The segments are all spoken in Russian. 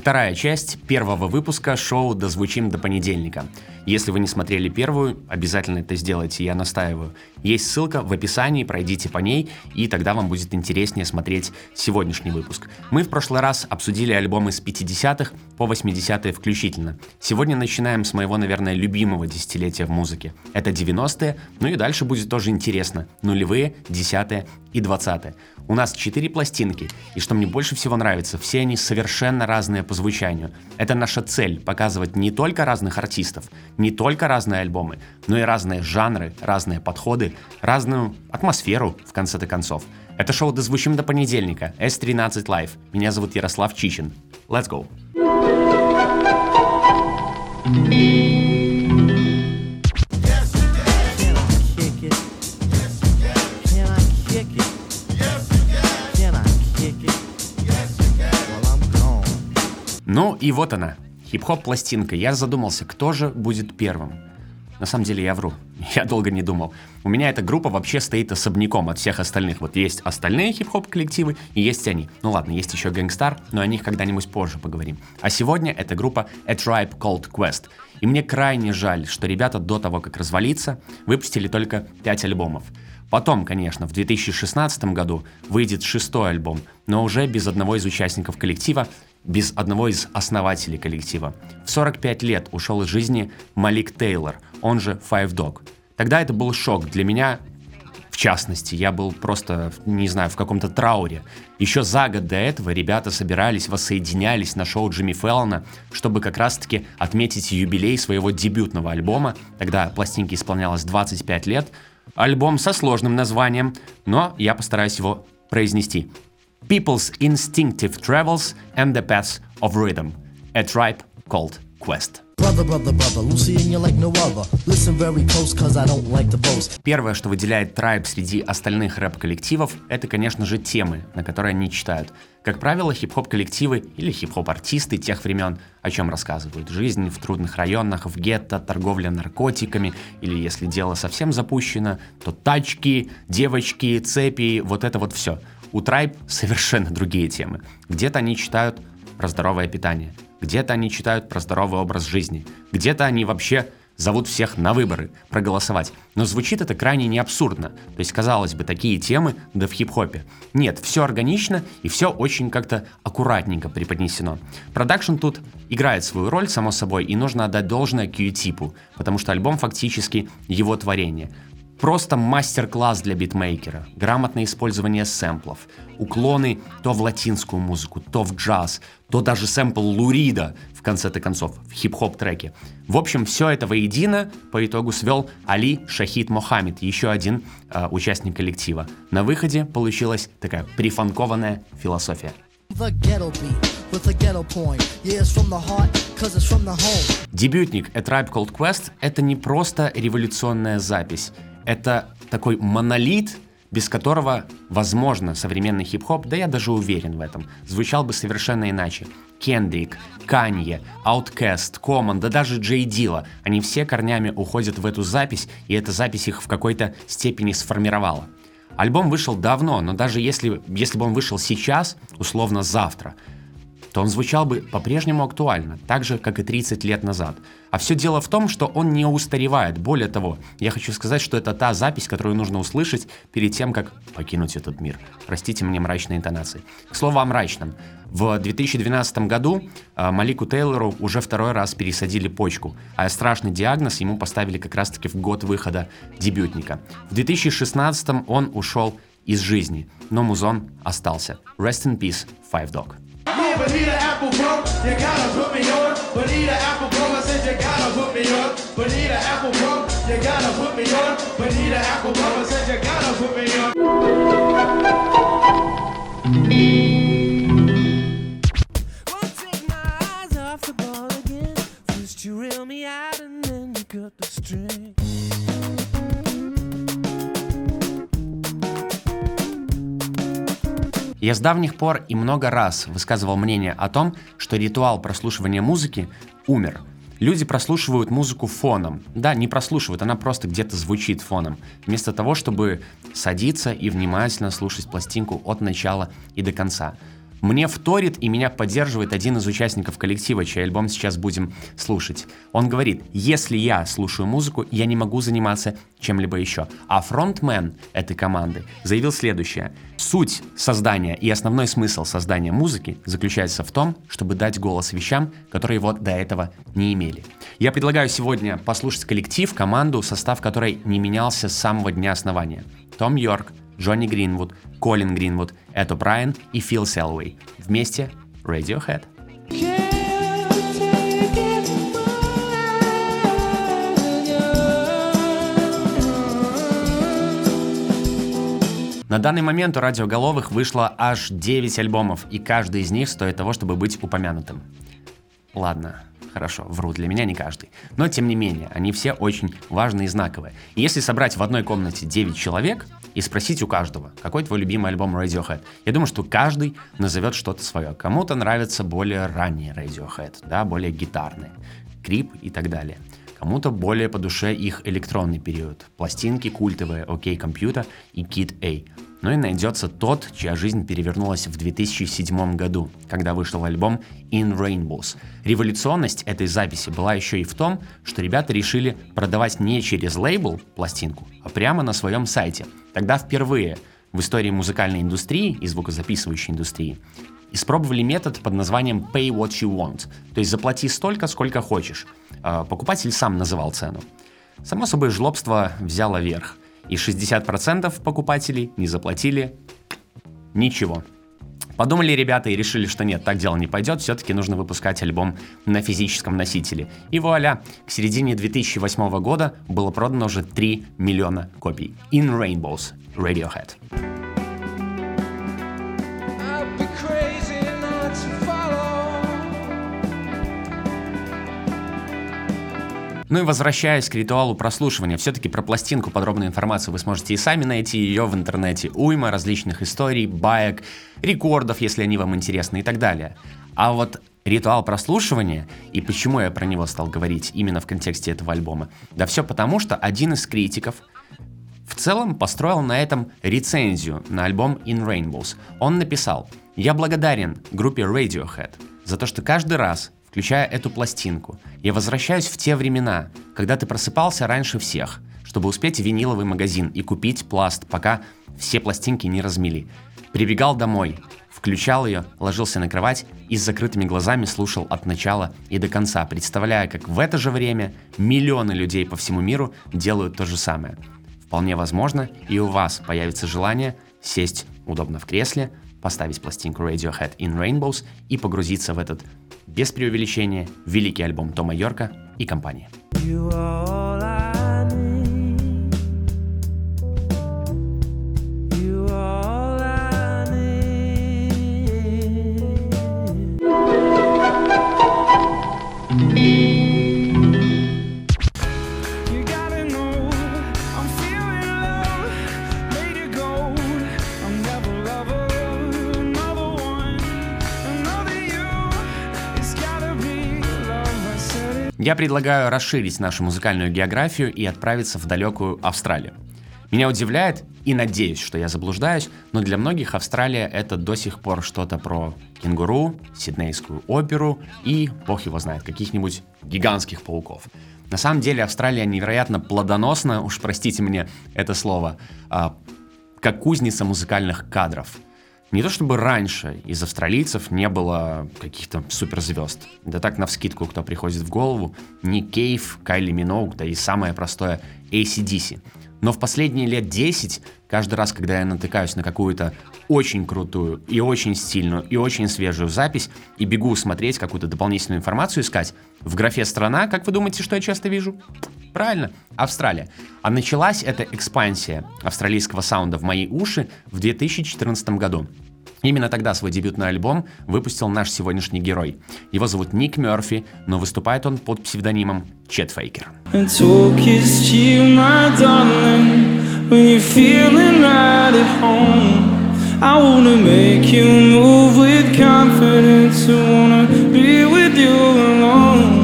Вторая часть первого выпуска шоу «Дозвучим до понедельника». Если вы не смотрели первую, обязательно это сделайте, я настаиваю. Есть ссылка в описании, пройдите по ней, и тогда вам будет интереснее смотреть сегодняшний выпуск. Мы в прошлый раз обсудили альбомы с 50-х по 80-е включительно. Сегодня начинаем с моего, наверное, любимого десятилетия в музыке. Это 90-е, ну и дальше будет тоже интересно. Нулевые, десятые и двадцатые. У нас четыре пластинки, и что мне больше всего нравится, все они совершенно разные по звучанию. Это наша цель — показывать не только разных артистов, не только разные альбомы, но и разные жанры, разные подходы, разную атмосферу, в конце-то концов. Это шоу «Дозвучим до понедельника», S13 Live. Меня зовут Ярослав Чичин. Let's go! Ну и вот она, хип-хоп пластинка. Я задумался, кто же будет первым. На самом деле я вру. Я долго не думал. У меня эта группа вообще стоит особняком от всех остальных. Вот есть остальные хип-хоп коллективы и есть они. Ну ладно, есть еще Gangstar, но о них когда-нибудь позже поговорим. А сегодня эта группа A Tribe Called Quest. И мне крайне жаль, что ребята до того, как развалиться, выпустили только 5 альбомов. Потом, конечно, в 2016 году выйдет шестой альбом, но уже без одного из участников коллектива, без одного из основателей коллектива. В 45 лет ушел из жизни Малик Тейлор, он же Five Dog. Тогда это был шок для меня, в частности, я был просто, не знаю, в каком-то трауре. Еще за год до этого ребята собирались, воссоединялись на шоу Джимми Феллона, чтобы как раз-таки отметить юбилей своего дебютного альбома. Тогда пластинке исполнялось 25 лет. Альбом со сложным названием, но я постараюсь его произнести. People's Instinctive Travels and the Paths of Rhythm. A Tribe Called Quest. Brother, brother, brother, like no close, like. Первое, что выделяет Tribe среди остальных рэп-коллективов, это, конечно же, темы, на которые они читают. Как правило, хип-хоп коллективы или хип-хоп-артисты тех времен о чем рассказывают. Жизнь в трудных районах, в гетто, торговля наркотиками, или если дело совсем запущено, то тачки, девочки, цепи, вот это вот все. У Tribe совершенно другие темы. Где-то они читают про здоровое питание, где-то они читают про здоровый образ жизни, где-то они вообще зовут всех на выборы, проголосовать. Но звучит это крайне не абсурдно. То есть, казалось бы, такие темы, да в хип-хопе. Нет, все органично и все очень как-то аккуратненько преподнесено. Продакшн тут играет свою роль, само собой, и нужно отдать должное Q-типу, потому что альбом фактически его творение. Просто мастер-класс для битмейкера, грамотное использование сэмплов, уклоны то в латинскую музыку, то в джаз, то даже сэмпл Лурида, в конце-то концов, в хип-хоп треке. В общем, все это воедино по итогу свел Али Шахид Мохаммед, еще один э, участник коллектива. На выходе получилась такая прифанкованная философия. Дебютник A Tribe Called Quest — это не просто революционная запись, это такой монолит, без которого, возможно, современный хип-хоп, да я даже уверен в этом, звучал бы совершенно иначе. Кендрик, Канье, Outkast, Common, да даже Джей Дила, они все корнями уходят в эту запись, и эта запись их в какой-то степени сформировала. Альбом вышел давно, но даже если, если бы он вышел сейчас, условно завтра, то он звучал бы по-прежнему актуально, так же, как и 30 лет назад. А все дело в том, что он не устаревает. Более того, я хочу сказать, что это та запись, которую нужно услышать перед тем, как покинуть этот мир. Простите мне мрачные интонации. К слову о мрачном. В 2012 году э, Малику Тейлору уже второй раз пересадили почку, а страшный диагноз ему поставили как раз-таки в год выхода дебютника. В 2016 он ушел из жизни, но музон остался. Rest in peace, Five Dog. Bonita apple broke, you gotta put me on. Bonita apple broke, I said you gotta put me on. Bonita apple broke, you gotta put me on. Bonita apple broke, I said you gotta put me on. Я с давних пор и много раз высказывал мнение о том, что ритуал прослушивания музыки умер. Люди прослушивают музыку фоном. Да, не прослушивают, она просто где-то звучит фоном. Вместо того, чтобы садиться и внимательно слушать пластинку от начала и до конца. Мне вторит и меня поддерживает один из участников коллектива, чей альбом сейчас будем слушать. Он говорит, если я слушаю музыку, я не могу заниматься чем-либо еще. А фронтмен этой команды заявил следующее. Суть создания и основной смысл создания музыки заключается в том, чтобы дать голос вещам, которые вот до этого не имели. Я предлагаю сегодня послушать коллектив, команду, состав которой не менялся с самого дня основания. Том Йорк, Джонни Гринвуд, Колин Гринвуд, Это Брайан и Фил Селвей. Вместе Radiohead. На данный момент у радиоголовых вышло аж 9 альбомов, и каждый из них стоит того, чтобы быть упомянутым. Ладно, хорошо, вру, для меня не каждый. Но тем не менее, они все очень важные и знаковые. И если собрать в одной комнате 9 человек и спросить у каждого, какой твой любимый альбом Radiohead, я думаю, что каждый назовет что-то свое. Кому-то нравятся более ранние Radiohead, да, более гитарные, Крип и так далее. Кому-то более по душе их электронный период. Пластинки культовые OK Computer и Kid A но и найдется тот, чья жизнь перевернулась в 2007 году, когда вышел альбом In Rainbows. Революционность этой записи была еще и в том, что ребята решили продавать не через лейбл пластинку, а прямо на своем сайте. Тогда впервые в истории музыкальной индустрии и звукозаписывающей индустрии испробовали метод под названием Pay What You Want, то есть заплати столько, сколько хочешь. А, покупатель сам называл цену. Само собой, жлобство взяло верх – и 60% покупателей не заплатили ничего. Подумали ребята и решили, что нет, так дело не пойдет, все-таки нужно выпускать альбом на физическом носителе. И вуаля, к середине 2008 года было продано уже 3 миллиона копий. In Rainbows, Radiohead. Ну и возвращаясь к ритуалу прослушивания, все-таки про пластинку подробную информацию вы сможете и сами найти, ее в интернете уйма различных историй, баек, рекордов, если они вам интересны и так далее. А вот ритуал прослушивания и почему я про него стал говорить именно в контексте этого альбома? Да все потому, что один из критиков в целом построил на этом рецензию на альбом In Rainbows. Он написал «Я благодарен группе Radiohead за то, что каждый раз, включая эту пластинку. Я возвращаюсь в те времена, когда ты просыпался раньше всех, чтобы успеть в виниловый магазин и купить пласт, пока все пластинки не размели. Прибегал домой, включал ее, ложился на кровать и с закрытыми глазами слушал от начала и до конца, представляя, как в это же время миллионы людей по всему миру делают то же самое. Вполне возможно, и у вас появится желание сесть удобно в кресле, поставить пластинку Radiohead in Rainbows и погрузиться в этот без преувеличения, великий альбом Тома Йорка и компании. Я предлагаю расширить нашу музыкальную географию и отправиться в далекую Австралию. Меня удивляет, и надеюсь, что я заблуждаюсь, но для многих Австралия это до сих пор что-то про кенгуру, сиднейскую оперу и, бог его знает, каких-нибудь гигантских пауков. На самом деле Австралия невероятно плодоносна, уж простите мне это слово, а, как кузница музыкальных кадров – не то чтобы раньше из австралийцев не было каких-то суперзвезд. Да так, на вскидку, кто приходит в голову, Ник Кейв, Кайли Миноуг, да и самое простое ACDC. Но в последние лет 10, каждый раз, когда я натыкаюсь на какую-то очень крутую и очень стильную и очень свежую запись и бегу смотреть какую-то дополнительную информацию искать, в графе «Страна», как вы думаете, что я часто вижу? Правильно, Австралия. А началась эта экспансия австралийского саунда в мои уши в 2014 году. Именно тогда свой дебютный альбом выпустил наш сегодняшний герой. Его зовут Ник Мерфи, но выступает он под псевдонимом Чет Фейкер. I wanna be with you alone.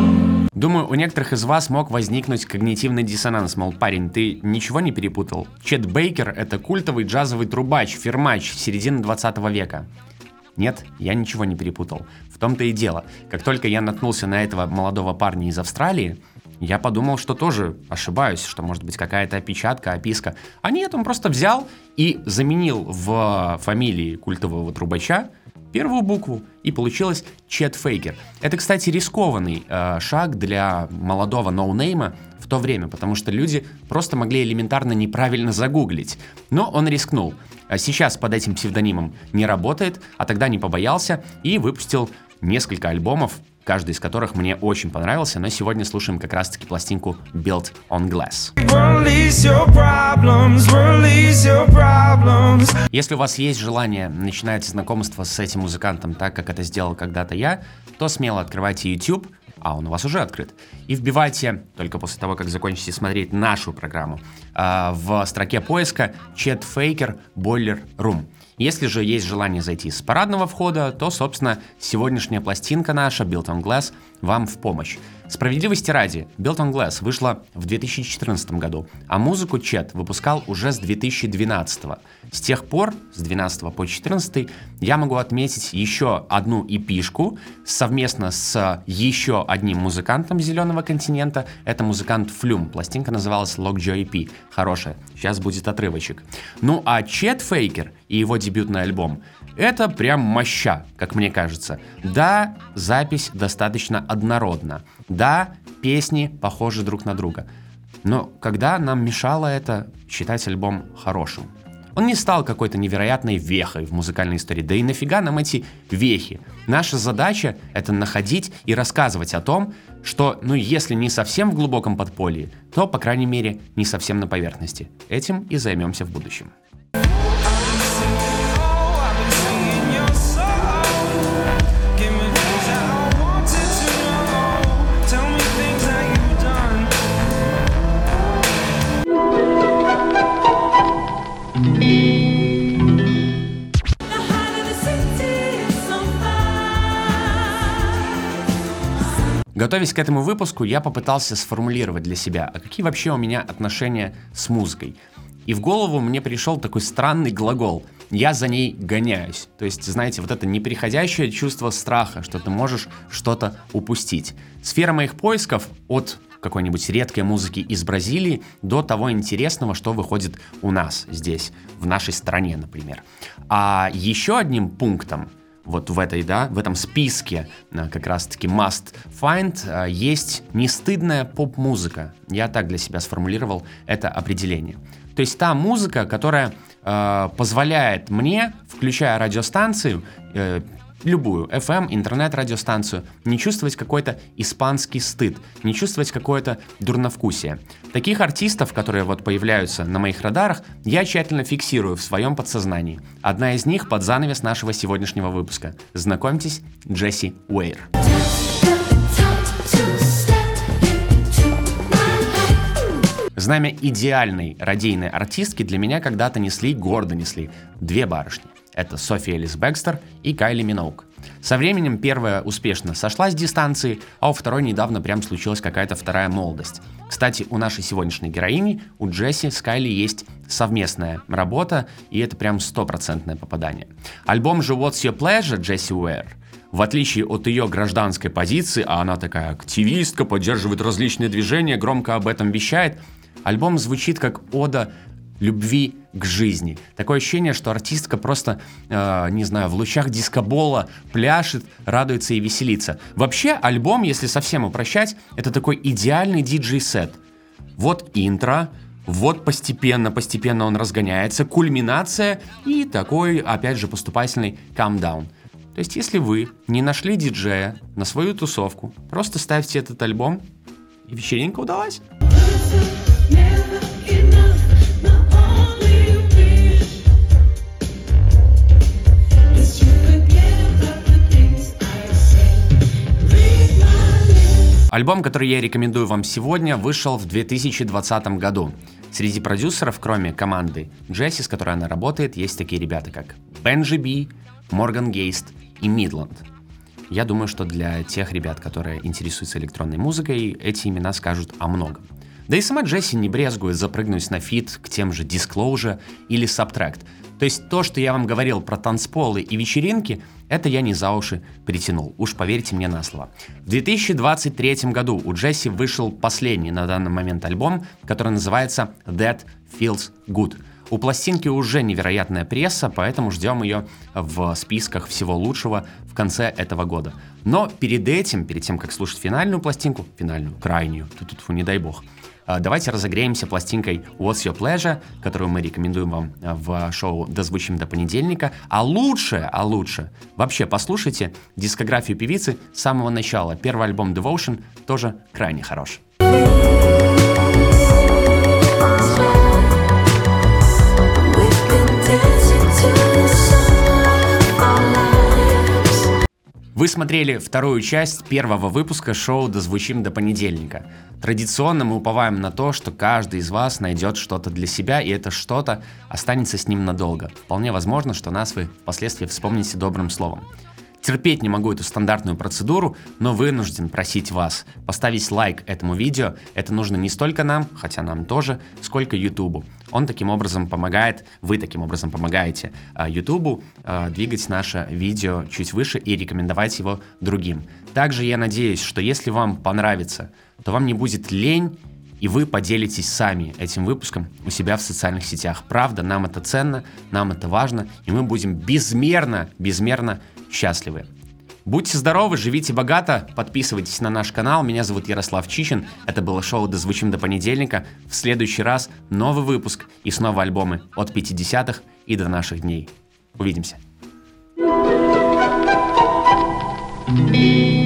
Думаю, у некоторых из вас мог возникнуть когнитивный диссонанс, мол, парень, ты ничего не перепутал? Чет Бейкер — это культовый джазовый трубач, фермач середины 20 века. Нет, я ничего не перепутал. В том-то и дело. Как только я наткнулся на этого молодого парня из Австралии, я подумал, что тоже ошибаюсь, что может быть какая-то опечатка, описка. А нет, он просто взял и заменил в фамилии культового трубача первую букву, и получилось Чет Фейгер. Это, кстати, рискованный э, шаг для молодого ноунейма в то время, потому что люди просто могли элементарно неправильно загуглить. Но он рискнул. А сейчас под этим псевдонимом не работает, а тогда не побоялся и выпустил несколько альбомов, каждый из которых мне очень понравился, но сегодня слушаем как раз-таки пластинку Built on Glass. Если у вас есть желание начинать знакомство с этим музыкантом так, как это сделал когда-то я, то смело открывайте YouTube, а он у вас уже открыт, и вбивайте, только после того, как закончите смотреть нашу программу, а, в строке поиска Chet Faker Boiler Room. Если же есть желание зайти с парадного входа, то, собственно, сегодняшняя пластинка наша, Built on Glass, вам в помощь. Справедливости ради, Built on Glass вышла в 2014 году, а музыку Чет выпускал уже с 2012. С тех пор, с 12 по 14, я могу отметить еще одну эпишку совместно с еще одним музыкантом Зеленого континента. Это музыкант Флюм. Пластинка называлась Lockjaw EP. Хорошая. Сейчас будет отрывочек. Ну а Чет Фейкер и его дебютный альбом это прям моща, как мне кажется. Да, запись достаточно однородна. Да, песни похожи друг на друга. Но когда нам мешало это считать альбом хорошим? Он не стал какой-то невероятной вехой в музыкальной истории. Да и нафига нам эти вехи? Наша задача — это находить и рассказывать о том, что, ну, если не совсем в глубоком подполье, то, по крайней мере, не совсем на поверхности. Этим и займемся в будущем. Готовясь к этому выпуску, я попытался сформулировать для себя, а какие вообще у меня отношения с музыкой. И в голову мне пришел такой странный глагол. Я за ней гоняюсь. То есть, знаете, вот это неприходящее чувство страха, что ты можешь что-то упустить. Сфера моих поисков от какой-нибудь редкой музыки из Бразилии до того интересного, что выходит у нас здесь, в нашей стране, например. А еще одним пунктом вот в этой, да, в этом списке э, как раз-таки must find э, есть нестыдная поп-музыка. Я так для себя сформулировал это определение. То есть та музыка, которая э, позволяет мне, включая радиостанцию, э, любую FM, интернет-радиостанцию, не чувствовать какой-то испанский стыд, не чувствовать какое-то дурновкусие. Таких артистов, которые вот появляются на моих радарах, я тщательно фиксирую в своем подсознании. Одна из них под занавес нашего сегодняшнего выпуска. Знакомьтесь, Джесси Уэйр. Знамя идеальной радийной артистки для меня когда-то несли, гордо несли, две барышни. Это София Элис Бекстер и Кайли Миноук. Со временем первая успешно сошла с дистанции, а у второй недавно прям случилась какая-то вторая молодость. Кстати, у нашей сегодняшней героини, у Джесси с Кайли есть совместная работа, и это прям стопроцентное попадание. Альбом же What's Your Pleasure Джесси Уэр в отличие от ее гражданской позиции, а она такая активистка, поддерживает различные движения, громко об этом вещает, альбом звучит как ода любви к жизни. Такое ощущение, что артистка просто, э, не знаю, в лучах дискобола пляшет, радуется и веселится. Вообще, альбом, если совсем упрощать, это такой идеальный диджей-сет. Вот интро, вот постепенно, постепенно он разгоняется, кульминация и такой, опять же, поступательный камдаун. То есть, если вы не нашли диджея на свою тусовку, просто ставьте этот альбом, и вечеринка удалась. Альбом, который я рекомендую вам сегодня, вышел в 2020 году. Среди продюсеров, кроме команды Джесси, с которой она работает, есть такие ребята, как Benji B, Morgan Geist и Midland. Я думаю, что для тех ребят, которые интересуются электронной музыкой, эти имена скажут о многом. Да и сама Джесси не брезгует запрыгнуть на фит к тем же Disclosure или SBTRKT. То есть то, что я вам говорил про танцполы и вечеринки, это я не за уши притянул, уж поверьте мне на слово. В 2023 году у Джесси вышел последний на данный момент альбом, который называется That Feels Good. У пластинки уже невероятная пресса, поэтому ждем ее в списках всего лучшего в конце этого года. Но перед этим, перед тем, как слушать финальную пластинку, финальную, крайнюю, тут, тут не дай бог, давайте разогреемся пластинкой What's Your Pleasure, которую мы рекомендуем вам а, в шоу «Дозвучим до понедельника». А лучше, а лучше, вообще послушайте дискографию певицы с самого начала. Первый альбом Devotion тоже крайне хорош. Вы смотрели вторую часть первого выпуска шоу «Дозвучим до понедельника». Традиционно мы уповаем на то, что каждый из вас найдет что-то для себя, и это что-то останется с ним надолго. Вполне возможно, что нас вы впоследствии вспомните добрым словом. Терпеть не могу эту стандартную процедуру, но вынужден просить вас поставить лайк этому видео. Это нужно не столько нам, хотя нам тоже, сколько Ютубу. Он таким образом помогает, вы таким образом помогаете а, Ютубу э, двигать наше видео чуть выше и рекомендовать его другим. Также я надеюсь, что если вам понравится, то вам не будет лень и вы поделитесь сами этим выпуском у себя в социальных сетях. Правда, нам это ценно, нам это важно, и мы будем безмерно, безмерно счастливы. Будьте здоровы, живите богато, подписывайтесь на наш канал. Меня зовут Ярослав Чичин. Это было шоу «Дозвучим до понедельника». В следующий раз новый выпуск и снова альбомы от 50-х и до наших дней. Увидимся. thank you